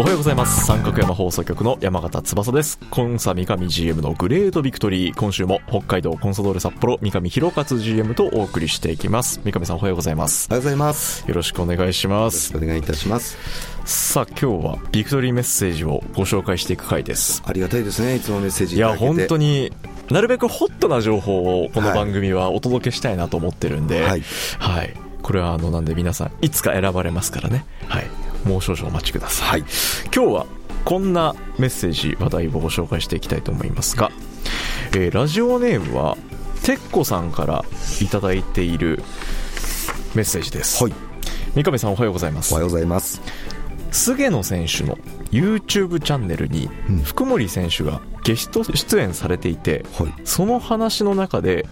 おはようございます。三角山放送局の山形翼です。コンサ三上 GM のグレートビクトリー。今週も北海道コンサドーレ札幌三上博勝 GM とお送りしていきます。三上さんおはようございます。おはようございます。よろしくお願いします。お願いいたします。さあ今日はビクトリーメッセージをご紹介していく回です。ありがたいですね。いつもメッセージいや。本当になるべくホットな情報をこの番組はお届けしたいなと思ってるんで、はい。はい、これはあのなんで皆さんいつか選ばれますからね、はい、もう少々お待ちください、はい。今日はこんなメッセージ話題をご紹介していきたいと思いますが、えーラジオネームはてっこさんからいただいているメッセージです、はい。三上さんおはようございますおはようございます。菅野選手の YouTube チャンネルにうん福森選手がゲスト出演されていて、はい。その話の中で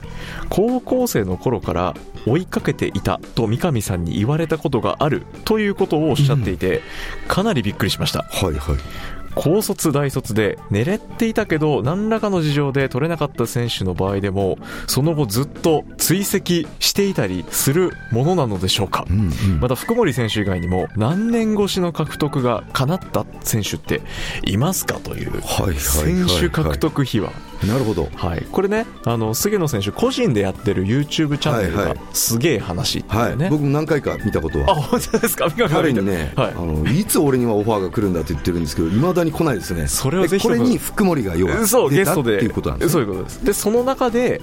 高校生の頃から追いかけていたと三上さんに言われたことがあるということをおっしゃっていて、かなりびっくりしましたはいはい。高卒大卒で寝れていたけど何らかの事情で取れなかった選手の場合でもその後ずっと追跡していたりするものなのでしょうか。うんうん。また福森選手以外にも何年越しの獲得が叶った選手っていますかというはいはいはい選手獲得費はなるほど。はい、これねあの菅野選手個人でやってる YouTube チャンネルがすげえ話ってはい僕も何回か見たことあは。本当ですか？彼にね、はいあのいつ俺にはオファーが来るんだって言ってるんですけど、いまだに来ないですね。それをぜひこれに福森が要はそうゲストでいうことなんですね。そういうことですでその中で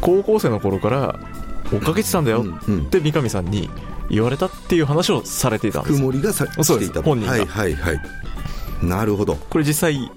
高校生の頃から追っかけてたんだよって三上さんに言われたっていう話をされていたんで福す森がさそうですしていたと。本人がはいはいはい。なるほど。これ実際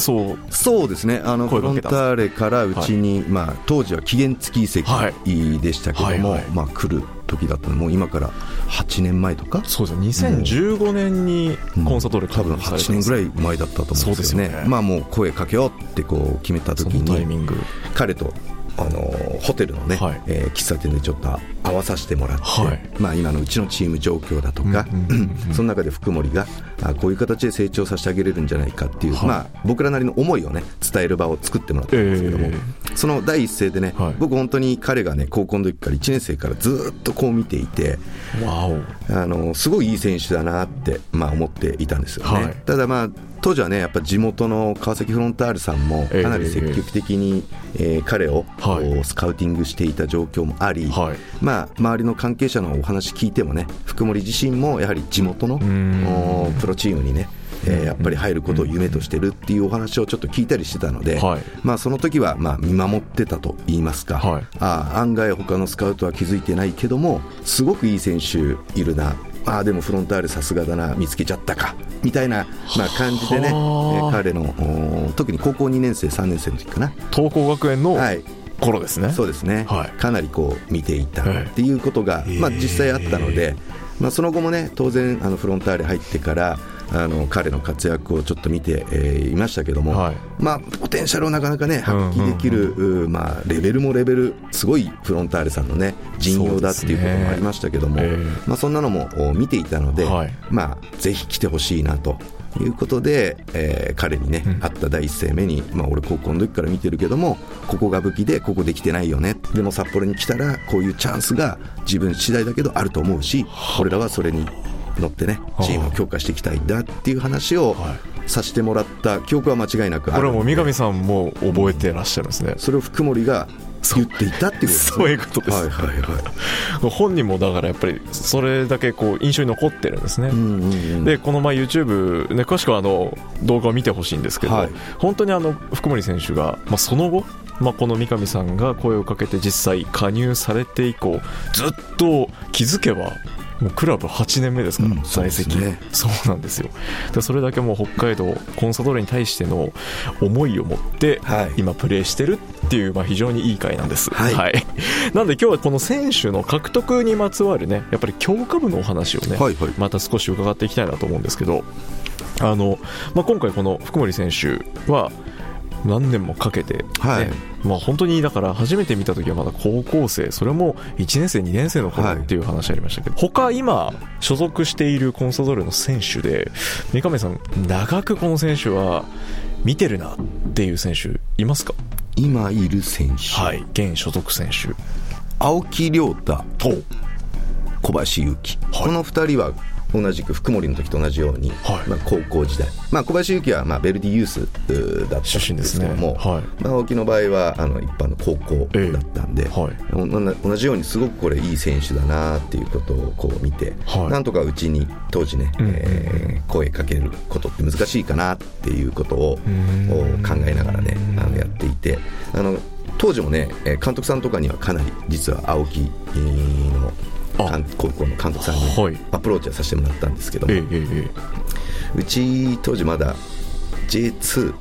そう。そうですね、あのフロンターレからうちに、まあ、当時は期限付き移籍はい。でしたけども、はいはい。まあ、来る時だったの。もう今から8年前とか、そうですね。2015年にコンサドーレ多分8年ぐらい前だったと思うんですよね、ね。まあ、もう声かけようってこう決めた時に、ミング。彼とあのホテルのね、はい。えー喫茶店でちょっと合わさせてもらって、はい。まあ、今のうちのチーム状況だとか、その中で福森があこういう形で成長させてあげれるんじゃないかっていう、はい。まあ、僕らなりの思いをね伝える場を作ってもらったんですけども、えその第一声でね、はい。僕本当に彼がね高校の時から1年生からずっとこう見ていてあのすごいいい選手だなって、まあ、思っていたんですよね、はい。ただまあ当時はねやっぱ地元の川崎フロンターレさんもかなり積極的に、えー彼を、はい。スカウティングしていた状況もあり、はい。まあ、周りの関係者のお話聞いてもね福森自身もやはり地元のプロチームにねえーやっぱり入ることを夢としてるっていうお話をちょっと聞いたりしてたので、はい。まあ、その時はまあ見守ってたと言いますか、はい。ああ案外他のスカウトは気づいてないけどもすごくいい選手いるな。ああでもフロンターレさすがだな。見つけちゃったか。みたいな、まあ、感じでね、えはあ。ー彼のお特に高校2年生3年生の時かな。東光学園のはい。頃ですね、そうですね、はい。かなりこう見ていたはい。っていうことが、へーまあ、実際あったので、まあ、その後もね当然あのフロンターレ入ってからあの彼の活躍をちょっと見て、えーいましたけども、はい。まあ、ポテンシャルをなかなかね発揮できる、うーまあ、レベルもレベルすごいフロンターレさんのね陣容だっていうこともありましたけども、そねえーまあ、そんなのもお見ていたので、はい。まあ、ぜひ来てほしいなと。いうことで、えー彼にね、うん。会った第一声目に、まあ、俺高校の時から見てるけどもここが武器でここできてないよね。でも札幌に来たらこういうチャンスが自分次第だけどあると思うし俺らはそれに乗ってねチームを強化していきたいんだっていう話をはさせてもらった記憶は間違いなくあこれるはもう三上さんも覚えてらっしゃるんですね、それを福森が言っていたっていうことですね。そういうことです。はいはいはい。本人もだからやっぱりそれだけこう印象に残ってるんですね、うんうんうん。でこのまあ YouTube、ね、詳しくはあの動画を見てほしいんですけど、はい。本当にあの福森選手が、まあ、その後まあ、この三上さんが声をかけて実際加入されて以降ずっと気づけばもうクラブ8年目ですから、うん在籍そうですね。そうなんですよ。でそれだけもう北海道コンサドーレに対しての思いを持ってはい。今プレーしてるっていう、まあ、非常にいい回なんです、はい。なんで今日はこの選手の獲得にまつわるねやっぱり強化部のお話をね、はいはい。また少し伺っていきたいなと思うんですけどあの、まあ、今回この福森選手は何年もかけて、ねはい。まあ、本当にだから初めて見た時はまだ高校生それも1年生2年生の頃はい。っていう話ありましたけど、他今所属しているコンサドーレの選手で三上さん長くこの選手は見てるなっていう選手いますか？今いる選手、はい。現所属選手。青木亮太と小林勇輝、はい。この2人は同じく福森の時と同じように、はい。まあ、高校時代、まあ、小林勇輝はまあベルディユースだったん出身でですすけども、ね。はい。まあ、青木の場合はあの一般の高校だったんで、ええ。はい。同じようにすごくこれいい選手だなっていうことをこう見て、はい。なんとかうちに当時ね、うん。えー声かけることって難しいかなっていうことを考えながらねあのやっていてあの当時もねえー監督さんとかにはかなり実は青木えーの高校の監督さんにはい。アプローチはさせてもらったんですけども、うち当時まだ J2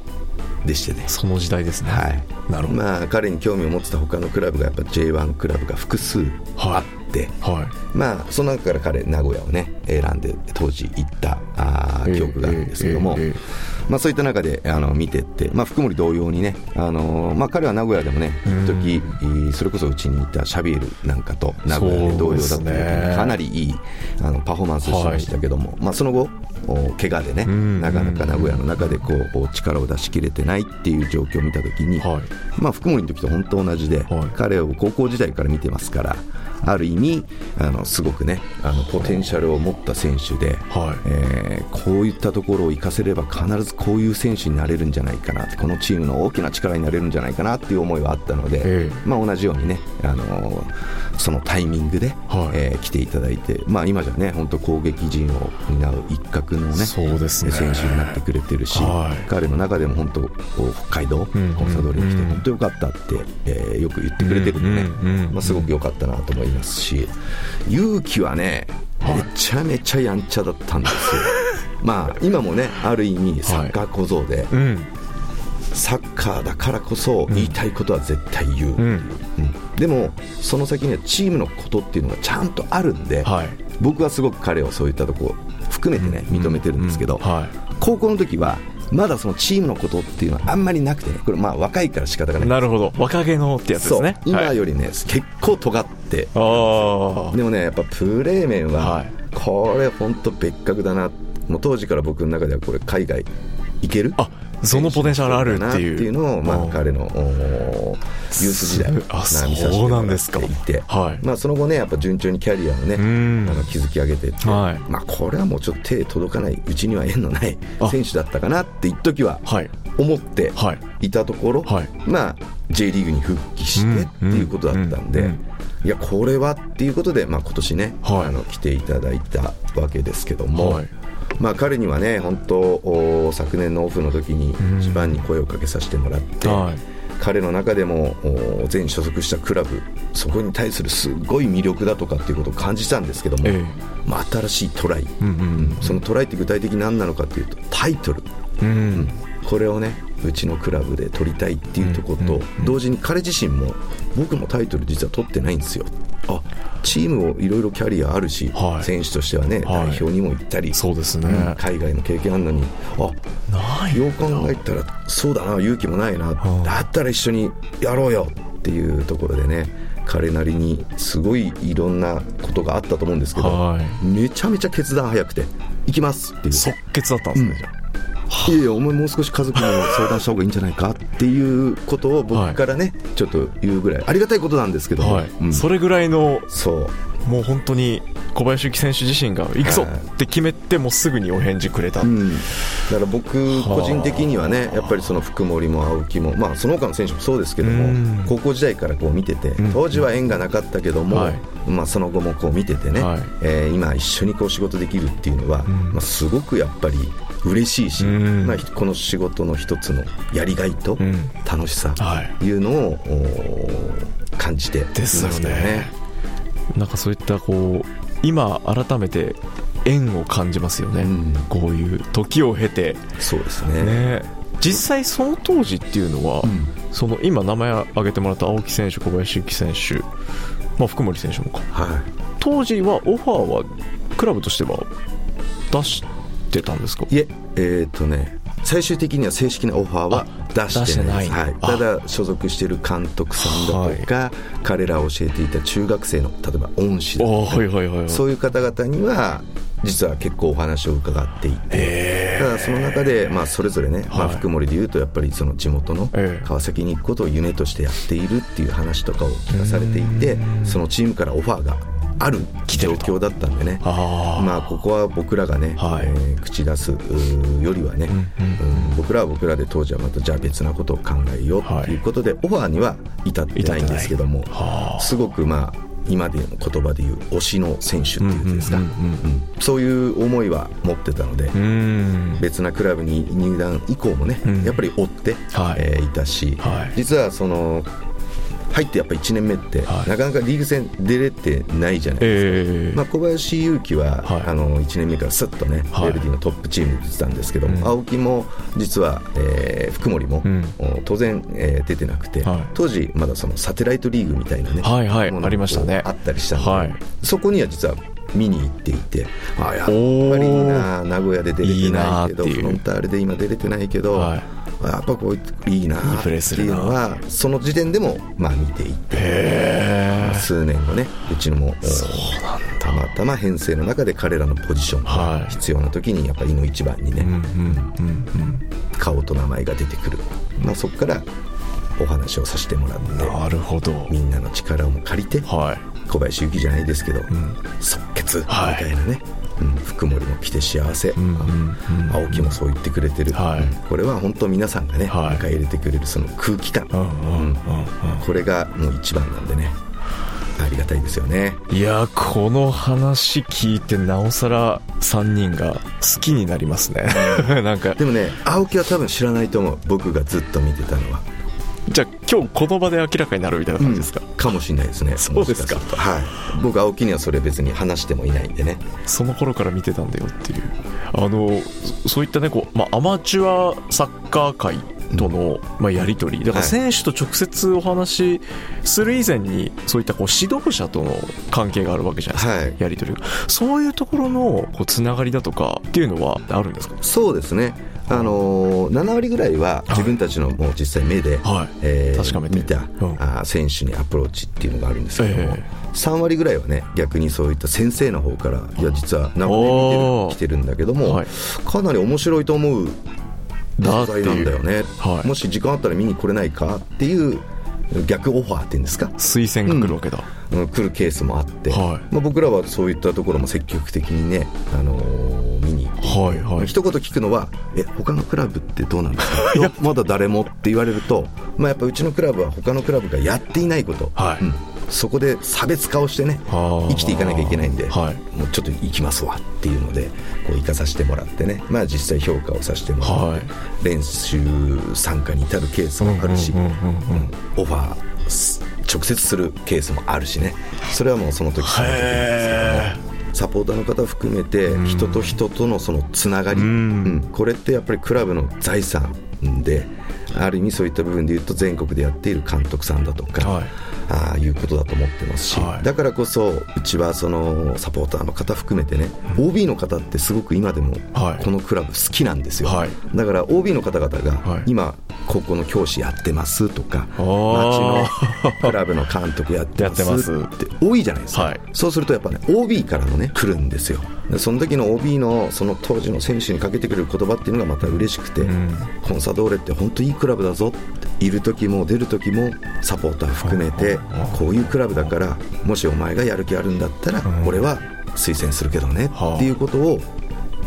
でしてね。その時代ですね。はい。なるほど、まあ彼に興味を持ってた他のクラブがやっぱ J1 クラブが複数あって、はい。まあその中から彼名古屋をね選んで当時行ったあ記憶があるんですけども、ええええまあそういった中であの見てって、まあ福森同様にね、あのまあ彼は名古屋でもね、一時えーそれこそうちにいたシャビエルなんかと名古屋で同様だった時そうですね。にかなりいいあのパフォーマンスをしましたけども、まあその後お怪我でね、ん。なかなか名古屋の中でこう力を出し切れてないっていう状況を見た時に、はい。まあ、福森の時と本当同じで、はい。彼を高校時代から見てますからある意味あのすごくねあのポテンシャルを持った選手で、はい。えーこういったところを活かせれば必ずこういう選手になれるんじゃないかなこのチームの大きな力になれるんじゃないかなっていう思いはあったので、ええ。まあ、同じようにね、あのそのタイミングで、はい。えー来ていただいて、まあ、今じゃね本当攻撃陣を担う一角のねそうですね。選手になってくれてるし、はい。彼の中でも本当北海道、コうんンサドーレに来てうん本当よかったって、えーよく言ってくれてるんでね、うんうんうんまあ、すごく良かったなと思いますし勇気はねめちゃめちゃやんちゃだったんですよ。まあ今もねある意味サッカー小僧で、うん。サッカーだからこそ言いたいことは絶対言う。う、うん。うん。でもその先にはチームのことっていうのがちゃんとあるんで、はい。僕はすごく彼をそういったとこ含めてね認めてるんですけど、うん。は高校の時はまだそのチームのことっていうのはあんまりなくてねこれまあ若いから仕方がない。いなるほど。若気のってやつですね。はい。今よりね、結構尖って。ああでもねやっぱプレー面は、はい。これ本当別格だな。もう当時から僕の中ではこれ海外行ける？あそのポテンシャルあるっていう。なっていうのを、まあ、うん。彼のユース時代あそうなんですか。っていて、はい。まあ、その後ねやっぱ順調にキャリアをねん。あの築き上げてって、はい。まあ、これはもうちょっと手届かないうちには縁のないあ。選手だったかなって一時ははい。思ってはい。いたところ、はい。まあ、J リーグに復帰してっていうことだったんで、いやこれはっていうことで、まあ、今年ね、はい。あの来ていただいたわけですけども、はいまあ、彼にはね本当お昨年のオフの時にん。一番に声をかけさせてもらって、はい。彼の中でもお全所属したクラブそこに対するすごい魅力だとかっていうことを感じたんですけども、ええ。まあ、新しいトライ、うんうん。そのトライって具体的に何なのかっていうとタイトル。うん。うん。これをねうちのクラブで取りたいっていうところと、うんうん。同時に彼自身も僕もタイトル実は取ってないんですよあチームをいろいろキャリアあるし、はい。選手としてはね、はい。代表にも行ったりそうですね。うん海外の経験あるのにあないよう考えたらそうだな勇気もないな、んだったら一緒にやろうよっていうところでね彼なりにすごいいろんなことがあったと思うんですけど、はい。めちゃめちゃ決断早くて行きますっていう。即決だったんですねじゃあいやいやお前もう少し家族にも相談した方がいいんじゃないかっていうことを僕からね、ちょっと言うぐらいありがたいことなんですけど。も、はい。うん。それぐらいのそう。もう本当に小林幸選手自身が行くぞはいって決めてもうすぐにお返事くれた、うん、だから僕個人的にはねやっぱりその福森も青木も、まあ、その他の選手もそうですけどうん。も高校時代からこう見ててん。当時は縁がなかったけども、はい。まあ、その後もこう見ててね、はい。えー今一緒にこう仕事できるっていうのは、ん。まあ、すごくやっぱり嬉しいし、うん。まあ、この仕事の一つのやりがいとうん。楽しさはい。いうのを、感じていまですよけどね。なんかそういったこう今改めて縁を感じますよね、うん。こういう時を経て。そうですね。ね。実際その当時っていうのは、うん。その今名前挙げてもらった青木選手小林幸選手、まあ、福森選手もか。はい。当時はオファーはクラブとしては出してたんですか？いえ、えっ、とね、最終的には正式なオファーは出してないです。はい、ただ、所属している監督さんだとか、彼らを教えていた中学生の、例えば恩師だあとか、はいはいはいはい。そういう方々には、実は結構お話を伺っていて、へただその中で、まあ、それぞれね、まあ、はい。福森でいうと、やっぱりその地元のええ。川崎に行くことを夢としてやっているっていう話とかを聞かされていて、そのチームからオファーがある状況だったんでね。まあ、ここは僕らがね、はい。えー口出すよりはね、うん。うんうん僕らは僕らで当時はまたじゃあ別なことを考えようということで、オファーには至ってないんですけどもすごくまあ今での言葉で言う推しの選手っていうんですか、うんうんそういう思いは持ってたので、別なクラブに入団以降もね、うん。やっぱり追って、はい。えーいたし、はい。実はその入ってやっぱ1年目って、はい。なかなかリーグ戦出れてないじゃないですか。ええ。まあ、小林勇輝は、はい。あの1年目からすっとね、はルディのトップチームに出てたんですけども、うん。青木も実は、えー福森も、うん。お当然、えー出てなくて、はい。当時まだそのサテライトリーグみたいなね、はいはい。ものがありましたね。あったりしたんで、はい。そこには実は見に行っていてあやっぱりいいな名古屋で出れてないけどフロンターレで今出れてないけど、はいやっぱこういいなっていうのはその時点でもまあ見ていて。数年後ねうちのもたまたま編成の中で彼らのポジションはい。が必要な時にやっぱりの一番にね、顔と名前が出てくる、まあ、そこからお話をさせてもらってうんなるほど。みんなの力をも借りてはい。小林幸じゃないですけど、ん。即決みはい。たいなね、うん福森も来て幸せ、うんうんうん。青木もそう言ってくれてる、はい。うんこれは本当皆さんがね、はい。迎え入れてくれるその空気感、これがもう一番なんでね。ありがたいですよね。いやこの話聞いてなおさら3人が好きになりますね。なんか。でもね青木は多分知らないと思う。僕がずっと見てたのは。じゃあ今日この場で明らかになるみたいな感じですか、かもしれないですね。そうですか。はい。僕青木にはそれ別に話してもいないんでね。その頃から見てたんだよっていう。あのそそういったねこう、まあ、アマチュアサッカー界との、まあ、やり取り。だからはい。選手と直接お話しする以前にそういったこう指導者との関係があるわけじゃないですか、はい。やり取りが。そういうところのこうつながりだとかっていうのはあるんですか？そうですねあのー7割ぐらいは自分たちのもう実際目で、はい。えー確かめて。見た、うん。あー選手にアプローチっていうのがあるんですけども、え3割ぐらいはね逆にそういった先生の方からいや実は何おー年見てる来てるんだけども、はい。かなり面白いと思う題なんだよね、はい。もし時間あったら見に来れないかっていう逆オファーっていうんですか？推薦が来るわけだ、うん。来るケースもあって、はい。まあ、僕らはそういったところも積極的にね、あのーはいはい。一言聞くのは「え他のクラブってどうなんですか? いや」まだ誰もって言われると、まあ、やっぱうちのクラブは他のクラブがやっていないこと、はい。うん。そこで差別化をしてね生きていかなきゃいけないんで、はい。もうちょっと行きますわっていうのでこう行かさせてもらってね、まあ、実際評価をさせてもらって、はい。練習参加に至るケースもあるし、オファーす直接するケースもあるしね。それはもうその時その時なんですけどもサポーターの方含めて人と人とのそのつながり、ん。うん。これってやっぱりクラブの財産である意味そういった部分で言うと全国でやっている監督さんだとか、はいああいうことだと思ってますし、はい。だからこそうちはそのサポーターの方含めてね、OB の方ってすごく今でもはい。このクラブ好きなんですよ、はい。だから OB の方々がはい。今高校の教師やってますとか町のクラブの監督やってますやって多いじゃないですか、はい。そうするとやっぱね OB からのね来るんですよ。でその時の OB のその当時の選手にかけてくれる言葉っていうのがまた嬉しくて、ん。コンサドーレって本当いいクラブだぞっている時も出る時もサポーター含めてこういうクラブだからもしお前がやる気あるんだったら俺は推薦するけどねはあ。っていうことを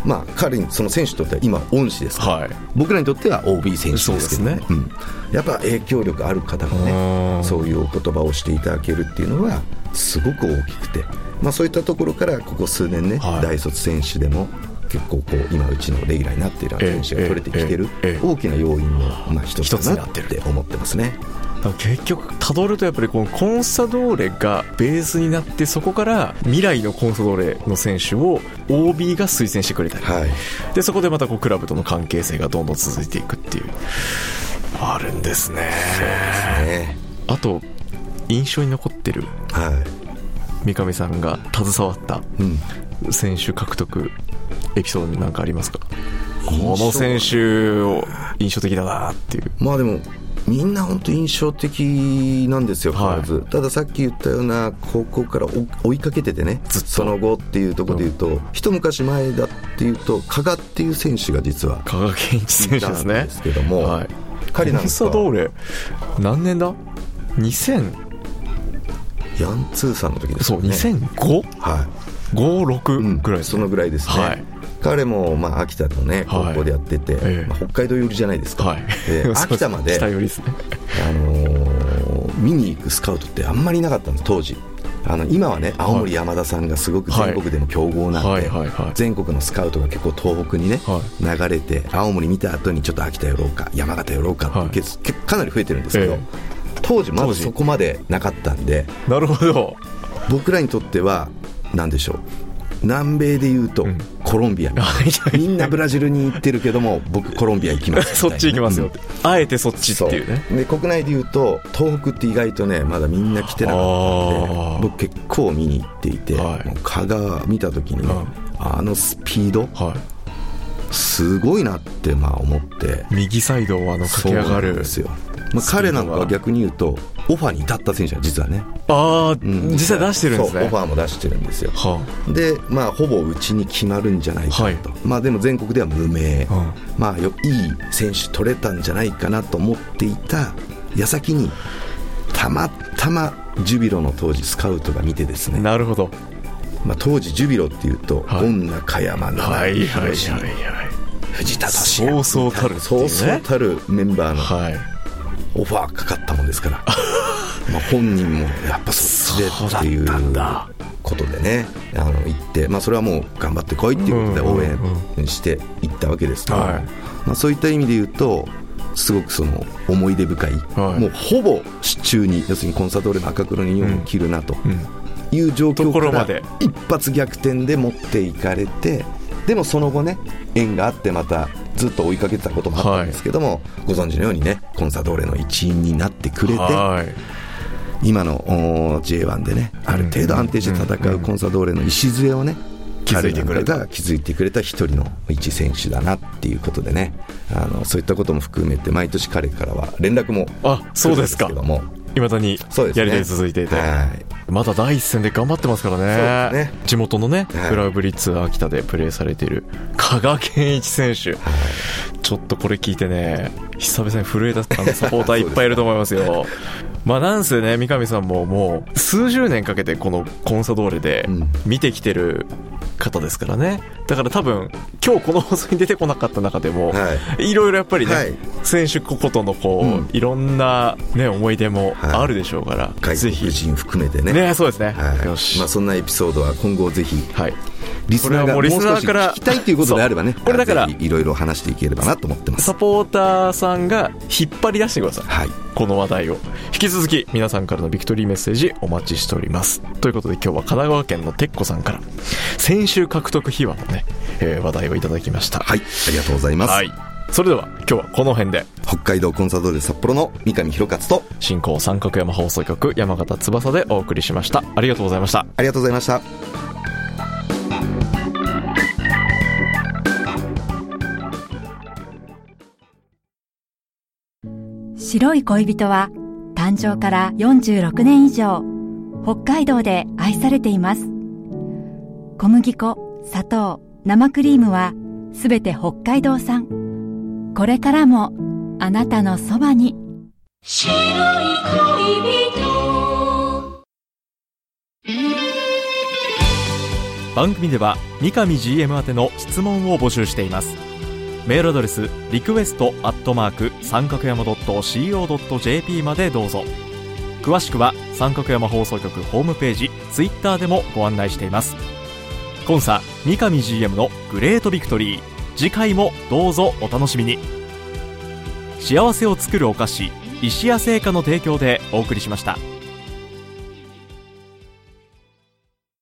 まあ、彼にその選手にとっては今恩師ですから、はい。僕らにとっては OB 選手ですけどね。そうん、やっぱ影響力ある方がねそういうお言葉をしていただけるっていうのはすごく大きくて、まあ、そういったところからここ数年ね、はい。大卒選手でも結構こう今うちのレギュラーになっている選手が取れてきてる大きな要因のまあ一つ一つかなっになってる。て思ってますね。結局たどるとやっぱりこのコンサドーレがベースになってそこから未来のコンサドーレの選手を OB が推薦してくれたり、はい。でそこでまたこうクラブとの関係性がどんどん続いていくっていう。あるんですね。ねあと印象に残ってる。は三上さんが携わったいうん、選手獲得エピソードに何かありますか？この選手を印象的だなっていう。まあでもみんな本当印象的なんですよ、はたださっき言ったような高校から追追いかけててねずっと。その後っていうところで言うと、一昔前だっていうと加賀っていう選手が実は加賀健一選手ですね。ですけども、はい。彼なんかコンサドーレ何年だ？2000ヤンツーさんの時ですそうよね 2005?56 はい、うんぐらいですね。そのぐらいですね、はい彼もまあ秋田のね高校でやってて、ええ。まあ、北海道寄りじゃないですか、はい。で 秋田までね。あのー見に行くスカウトってあんまりいなかったんです当時。あの今はね青森山田さんがすごく全国でも強豪なんで、はい。はい。はい。全国のスカウトが結構東北にね、は流れて青森見た後にちょっと秋田寄ろうか山形寄ろうかってかなり増えてるんですけど、え当時ま当時。ずそこまでなかったんでなるほど。僕らにとっては何でしょう南米でいうとん。コロンビア、みんなブラジルに行ってるけども 僕コロンビア行きます。そっち行きますよ。っうん。て、あえてそっちっていうね。で国内でいうと東北って意外とねまだみんな来てなかったんあー。で僕結構見に行っていて、はい。もう香川見た時にね、あのスピードはい。すごいなってまあ思って。右サイドをあの駆け上がそうなんるですよ、まあ、彼なんかは逆に言うとオファーに至った選手は実はね、ああ、うん。実際出してるんですね。オファーも出してるんですよ。はでまあほぼうちに決まるんじゃないかなと、はまあでも全国では無名、あ、まあよいい選手取れたんじゃないかなと思っていた矢先にたまたまジュビロの当時スカウトが見てですうん、ね、なるほど。まあ、当時ジュビロっていうとはい。恩中山は七井いはいはい宏はい。藤田俊也。そうそうたるね。そうそうたるメンバーの。はいオファーかかったもんですから。まあ本人もやっぱそっちでっていうことでねあの行って、まあ、それはもう頑張ってこいっていうことで応援して行ったわけですけど、はい。まあ、そういった意味で言うとすごくその思い出深い、はい。もうほぼ支柱に要するにコンサドーレの赤黒に4を着るなとうん。いう状と況から一発逆転で持っていかれてでもその後ね縁があってまたずっと追いかけてたこともあったんですけども、ご存知のようにねコンサドーレの一員になってくれてはい。今のお J1 でねある程度安定して戦うコンサドーレの礎をね築いてくれた。彼なんかが築いてくれた一人の一選手だなっていうことでねあのそういったことも含めて毎年彼からは連絡もあそうですけども。いまだにそうですね。やり取り続いていて、はいまだ第一線で頑張ってますからね。ね。地元のね、はい。クラブリッツ秋田でプレーされている加賀健一選手、ちょっとこれ聞いてね久々に震えたあのサポーターいっぱいいると思いますよ。まあなんせね三上さんももう数十年かけてこのコンサドーレでうん。見てきてる方ですからね。だから多分今日この放送に出てこなかった中でも、はい。ろいろやっぱりね、はい。選手個々とのこう、うん。いろんな、ね、思い出もはい。あるでしょうから、外ぜひ国人含めてね。ねそうですね、はい。よし、まあ、そんなエピソードは今後ぜひはい。リスナーがもう少しーから聞きたいということであればねこれだからいろいろ話していければなと思ってます。サポーターさんが引っ張り出してください。はい。この話題を。引き続き皆さんからのビクトリーメッセージお待ちしております。ということで今日は神奈川県のてっこさんから先週獲得秘話のね、えー話題をいただきました。はい。ありがとうございます、はいそれでは今日はこの辺で。北海道コンサドーレ札幌の三上弘勝と進行三角山放送局山形翼でお送りしました。ありがとうございました。ありがとうございました。白い恋人は誕生から46年以上北海道で愛されています。小麦粉砂糖生クリームはすべて北海道産これからもあなたのそばに。白い恋人。番組では三上 GM 宛ての質問を募集しています。メールアドレスリクエストアットマーク三角山 .co.jp までどうぞ。詳しくは三角山放送局ホームページツイッターでもご案内しています。コンサ三上 GM のグレートビクトリー。次回もどうぞお楽しみに幸せを作るお菓子石屋製菓の提供でお送りしました。